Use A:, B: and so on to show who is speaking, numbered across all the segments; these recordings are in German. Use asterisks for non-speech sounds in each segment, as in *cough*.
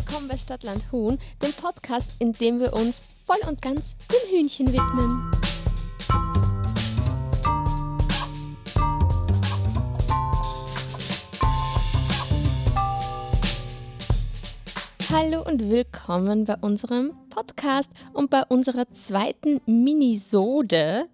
A: willkommen bei Stadtland Huhn, dem Podcast, in dem wir uns voll und ganz dem Hühnchen widmen. Hallo und willkommen bei unserem Podcast und bei unserer zweiten Minisode.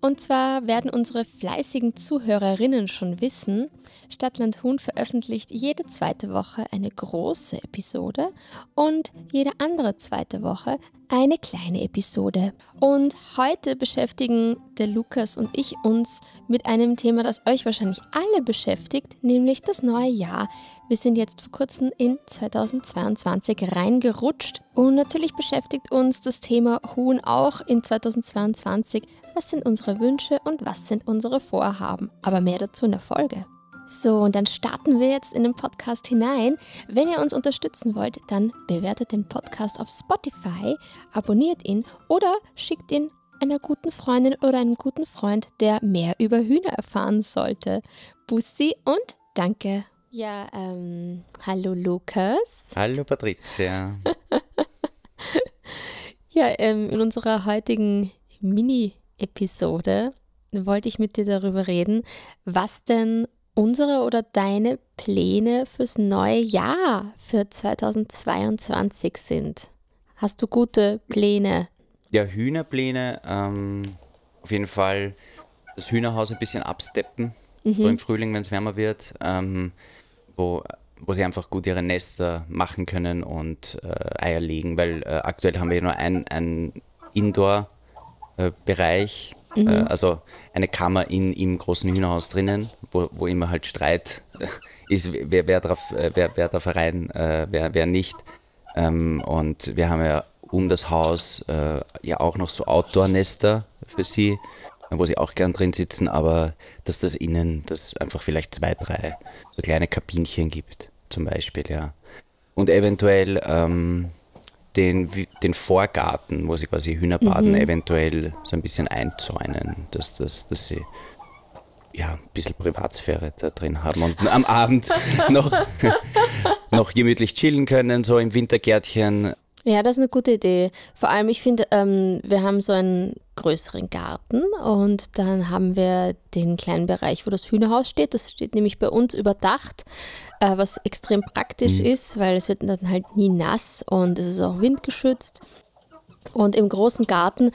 A: Und zwar werden unsere fleißigen Zuhörerinnen schon wissen, Stadtland Huhn veröffentlicht jede zweite Woche eine große Episode und jede andere zweite Woche eine kleine Episode. Und heute beschäftigen der Lukas und ich uns mit einem Thema, das euch wahrscheinlich alle beschäftigt, nämlich das neue Jahr. Wir sind jetzt vor kurzem in 2022 reingerutscht und natürlich beschäftigt uns das Thema Huhn auch in 2022. Was sind unsere Wünsche und was sind unsere Vorhaben? Aber mehr dazu in der Folge. So, und dann starten wir jetzt in den Podcast hinein. Wenn ihr uns unterstützen wollt, dann bewertet den Podcast auf Spotify, abonniert ihn oder schickt ihn einer guten Freundin oder einem guten Freund, der mehr über Hühner erfahren sollte. Bussi und danke. Ja, ähm, hallo Lukas.
B: Hallo Patricia. *laughs*
A: ja, ähm, in unserer heutigen Mini-Episode wollte ich mit dir darüber reden, was denn unsere oder deine Pläne fürs neue Jahr für 2022 sind. Hast du gute Pläne?
B: Ja, Hühnerpläne. Ähm, auf jeden Fall das Hühnerhaus ein bisschen absteppen, mhm. so im Frühling, wenn es wärmer wird, ähm, wo, wo sie einfach gut ihre Nester machen können und äh, Eier legen, weil äh, aktuell haben wir nur ein, Indoor-Bereich. Äh, Mhm. Äh, also eine Kammer in, im großen Hühnerhaus drinnen, wo, wo immer halt Streit ist, wer, wer, drauf, äh, wer, wer darf rein, äh, wer, wer nicht. Ähm, und wir haben ja um das Haus äh, ja auch noch so Outdoor-Nester für sie, wo sie auch gern drin sitzen, aber dass das innen, dass einfach vielleicht zwei, drei so kleine Kabinchen gibt, zum Beispiel, ja. Und eventuell ähm, den, den Vorgarten, wo sie quasi Hühner baden, mhm. eventuell so ein bisschen einzäunen, dass, dass, dass sie ja, ein bisschen Privatsphäre da drin haben und am Abend *laughs* noch, *laughs* noch gemütlich chillen können, so im Wintergärtchen.
A: Ja, das ist eine gute Idee. Vor allem, ich finde, ähm, wir haben so einen größeren Garten und dann haben wir den kleinen Bereich, wo das Hühnerhaus steht. Das steht nämlich bei uns überdacht, äh, was extrem praktisch mhm. ist, weil es wird dann halt nie nass und es ist auch windgeschützt. Und im großen Garten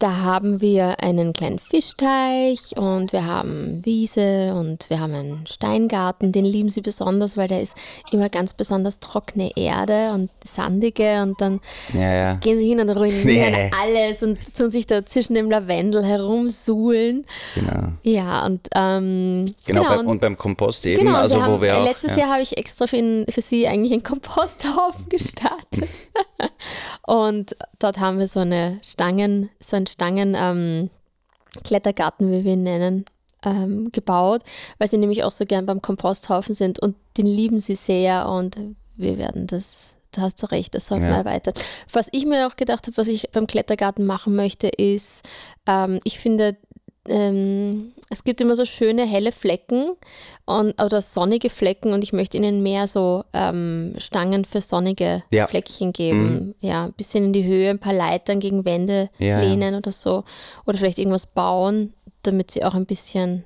A: da haben wir einen kleinen Fischteich und wir haben Wiese und wir haben einen Steingarten. Den lieben sie besonders, weil der ist immer ganz besonders trockene Erde und sandige und dann ja, ja. gehen sie hin und ruinieren nee. alles und tun sich da zwischen dem Lavendel herumsuhlen. Genau. Ja, und ähm,
B: genau, genau. Bei, und beim Kompost eben. Genau, also,
A: wir
B: haben, wo wir
A: auch, letztes ja. Jahr habe ich extra für, für sie eigentlich einen Komposthaufen *laughs* gestartet. *laughs* und dort haben wir so eine Stangen, so ein Stangen ähm, Klettergarten, wie wir ihn nennen, ähm, gebaut, weil sie nämlich auch so gern beim Komposthaufen sind und den lieben sie sehr und wir werden das, da hast du recht, das sollten ja. wir erweitern. Was ich mir auch gedacht habe, was ich beim Klettergarten machen möchte, ist, ähm, ich finde, ähm, es gibt immer so schöne helle Flecken und, oder sonnige Flecken und ich möchte ihnen mehr so ähm, Stangen für sonnige ja. Fleckchen geben. Mhm. Ja, ein bisschen in die Höhe, ein paar Leitern gegen Wände ja, lehnen ja. oder so. Oder vielleicht irgendwas bauen, damit sie auch ein bisschen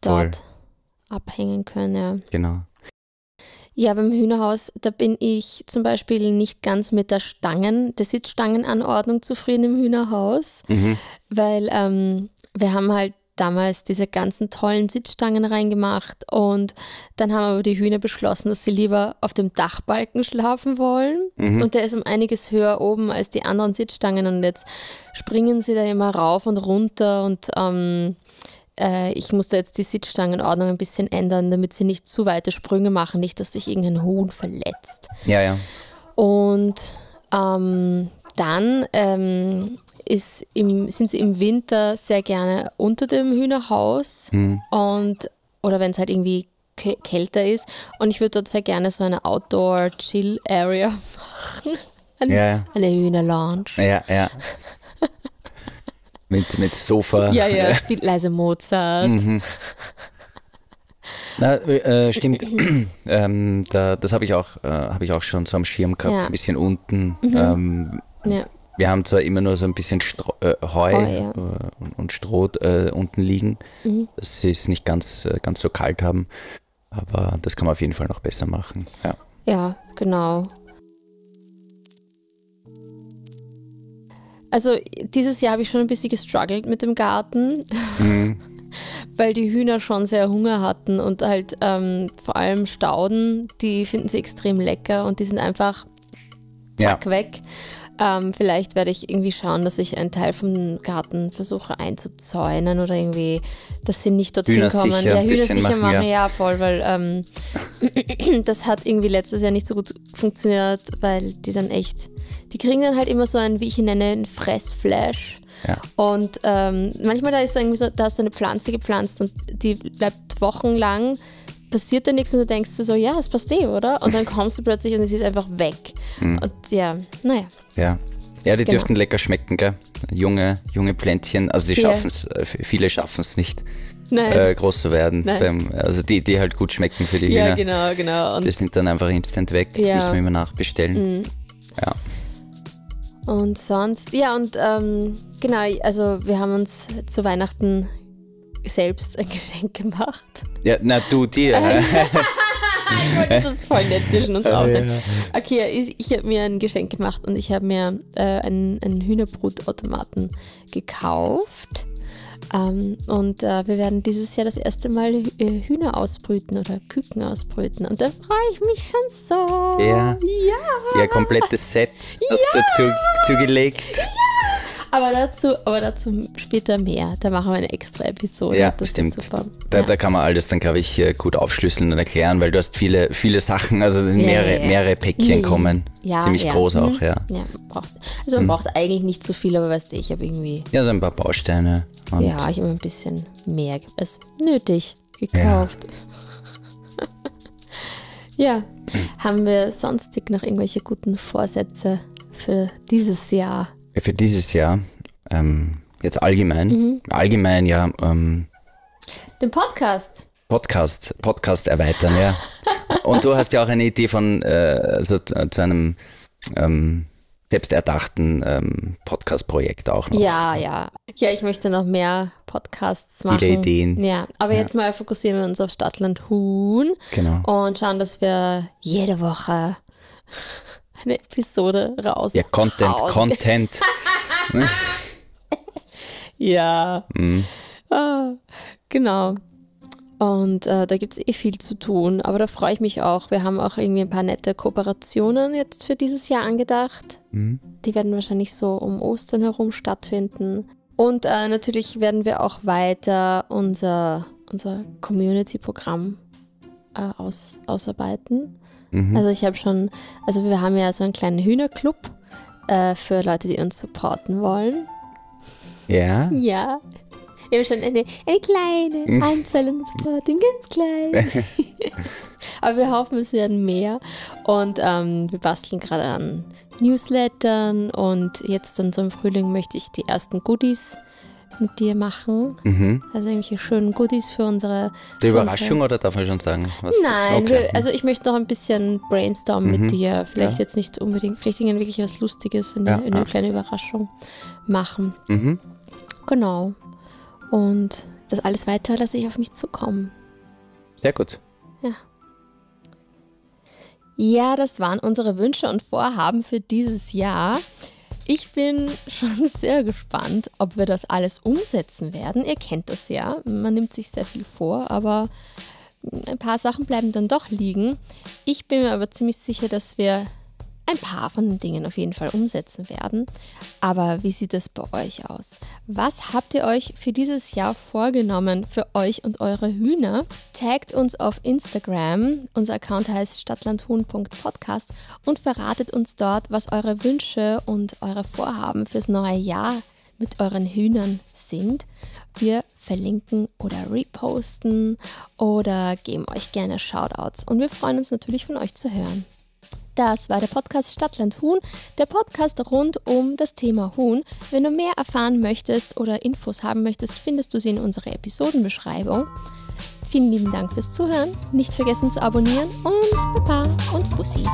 A: dort Voll. abhängen können. Ja.
B: Genau.
A: Ja, beim Hühnerhaus, da bin ich zum Beispiel nicht ganz mit der Stangen, der Sitzstangenanordnung zufrieden im Hühnerhaus, mhm. weil ähm, wir haben halt damals diese ganzen tollen Sitzstangen reingemacht und dann haben aber die Hühner beschlossen, dass sie lieber auf dem Dachbalken schlafen wollen mhm. und der ist um einiges höher oben als die anderen Sitzstangen und jetzt springen sie da immer rauf und runter und ähm, äh, ich musste jetzt die Sitzstangenordnung ein bisschen ändern, damit sie nicht zu weite Sprünge machen, nicht, dass sich irgendein Huhn verletzt.
B: Ja, ja.
A: Und ähm, dann ähm, ist im, sind sie im Winter sehr gerne unter dem Hühnerhaus mhm. und oder wenn es halt irgendwie kälter ist. Und ich würde dort sehr gerne so eine Outdoor-Chill-Area machen. *laughs* Eine, ja. eine Hühner-Lounge.
B: Ja, ja. *laughs* mit, mit Sofa.
A: Ja, ja, *laughs* spielt leise Mozart. Mhm.
B: Na, äh, stimmt. *clears throat* ähm, da, das habe ich, auch, äh, hab ich auch schon so am Schirm gehabt, ja. ein bisschen unten. Mhm. Ähm, ja. Wir haben zwar immer nur so ein bisschen Stro äh, Heu, Heu ja. Äh, und Stroh äh, unten liegen, mhm. dass sie es nicht ganz, äh, ganz so kalt haben, aber das kann man auf jeden Fall noch besser machen. Ja,
A: ja genau. Also dieses Jahr habe ich schon ein bisschen gestruggelt mit dem Garten. Mhm. *laughs* weil die Hühner schon sehr Hunger hatten und halt ähm, vor allem Stauden, die finden sie extrem lecker und die sind einfach zack ja. weg. Ähm, vielleicht werde ich irgendwie schauen, dass ich einen Teil vom Garten versuche einzuzäunen oder irgendwie, dass sie nicht dorthin Hühner kommen. Ja, Hühner sicher machen, machen ja. ja. voll, weil ähm, *clears throat* das hat irgendwie letztes Jahr nicht so gut funktioniert, weil die dann echt, die kriegen dann halt immer so ein, wie ich ihn nenne, ein Fressflash. Ja. Und ähm, manchmal da ist irgendwie so, da hast du eine Pflanze gepflanzt und die bleibt wochenlang passiert da nichts und du denkst dir so, ja, es passt eh, oder? Und dann kommst du plötzlich und es ist einfach weg. Mhm. Und ja, naja.
B: Ja. Ja, die genau. dürften lecker schmecken, gell? Junge, junge Pläntchen, also die schaffen es, äh, viele schaffen es nicht. Äh, groß zu werden. Beim, also die, die halt gut schmecken für die Hühner. Ja,
A: genau, genau.
B: Und die sind dann einfach instant weg. Ja. Müssen wir immer nachbestellen. Mhm. Ja.
A: Und sonst, ja, und ähm, genau, also wir haben uns zu Weihnachten selbst ein Geschenk gemacht.
B: Ja, na du dir. *laughs*
A: das ist voll nett zwischen uns *laughs* auch. Okay, ich, ich habe mir ein Geschenk gemacht und ich habe mir äh, einen, einen Hühnerbrutautomaten gekauft. Ähm, und äh, wir werden dieses Jahr das erste Mal äh, Hühner ausbrüten oder Küken ausbrüten. Und da freue ich mich schon so.
B: Ja. Ja. Ja, komplettes Set hast ja. du zu, zugelegt. Ja.
A: Aber dazu, aber dazu später mehr. Da machen wir eine extra Episode.
B: Ja, das stimmt. Da, ja. da kann man alles dann, glaube ich, gut aufschlüsseln und erklären, weil du hast viele, viele Sachen, also mehrere, ja, mehrere Päckchen mhm. kommen. Ziemlich groß auch, mhm. ja.
A: ja braucht, also man mhm. braucht eigentlich nicht so viel, aber weißt du, ich habe irgendwie.
B: Ja, so ein paar Bausteine.
A: ja, ich habe ein bisschen mehr als nötig gekauft. Ja. *laughs* Haben wir sonstig noch irgendwelche guten Vorsätze für dieses Jahr?
B: Für dieses Jahr, ähm, jetzt allgemein, mhm. allgemein ja. Ähm,
A: Den Podcast.
B: Podcast, Podcast erweitern, ja. *laughs* Und du hast ja auch eine Idee von äh, also zu einem ähm, selbsterdachten ähm, Podcast-Projekt auch noch.
A: Ja, ja. Ja, ich möchte noch mehr Podcasts machen.
B: Viele Ideen.
A: Ja, aber ja. jetzt mal fokussieren wir uns auf Stadtland Huhn.
B: Genau.
A: Und schauen, dass wir jede Woche eine Episode raus.
B: Ja, Content, hauen. Content. *laughs*
A: ja. Mhm. Ah, genau. Und äh, da gibt es eh viel zu tun, aber da freue ich mich auch. Wir haben auch irgendwie ein paar nette Kooperationen jetzt für dieses Jahr angedacht. Mhm. Die werden wahrscheinlich so um Ostern herum stattfinden. Und äh, natürlich werden wir auch weiter unser, unser Community-Programm äh, aus, ausarbeiten. Mhm. Also ich habe schon, also wir haben ja so einen kleinen Hühnerclub äh, für Leute, die uns supporten wollen.
B: Ja? *laughs*
A: Ja. Wir haben schon eine, eine kleine mhm. Anzahl an Supporting, ganz klein. *laughs* *laughs* Aber wir hoffen, es werden mehr. Und ähm, wir basteln gerade an Newslettern und jetzt dann so im Frühling möchte ich die ersten Goodies mit dir machen. Mhm. Also irgendwelche schönen Goodies für unsere.
B: Die Überraschung unsere... oder darf man schon sagen?
A: Nein, okay. wir, also ich möchte noch ein bisschen brainstormen mhm. mit dir. Vielleicht ja. jetzt nicht unbedingt, vielleicht wirklich was Lustiges, eine, ja, eine ja. kleine Überraschung machen. Mhm. Genau. Und das alles weiter lasse ich auf mich zukommen.
B: Sehr gut.
A: Ja. Ja, das waren unsere Wünsche und Vorhaben für dieses Jahr. Ich bin *laughs* schon sehr gespannt, ob wir das alles umsetzen werden. Ihr kennt das ja, man nimmt sich sehr viel vor, aber ein paar Sachen bleiben dann doch liegen. Ich bin mir aber ziemlich sicher, dass wir ein paar von den Dingen auf jeden Fall umsetzen werden. Aber wie sieht es bei euch aus? Was habt ihr euch für dieses Jahr vorgenommen für euch und eure Hühner? Taggt uns auf Instagram. Unser Account heißt stadtlandhuhn.podcast und verratet uns dort, was eure Wünsche und eure Vorhaben fürs neue Jahr mit euren Hühnern sind. Wir verlinken oder reposten oder geben euch gerne Shoutouts und wir freuen uns natürlich von euch zu hören. Das war der Podcast Stadtland Huhn, der Podcast rund um das Thema Huhn. Wenn du mehr erfahren möchtest oder Infos haben möchtest, findest du sie in unserer Episodenbeschreibung. Vielen lieben Dank fürs Zuhören. Nicht vergessen zu abonnieren und Baba und Bussi.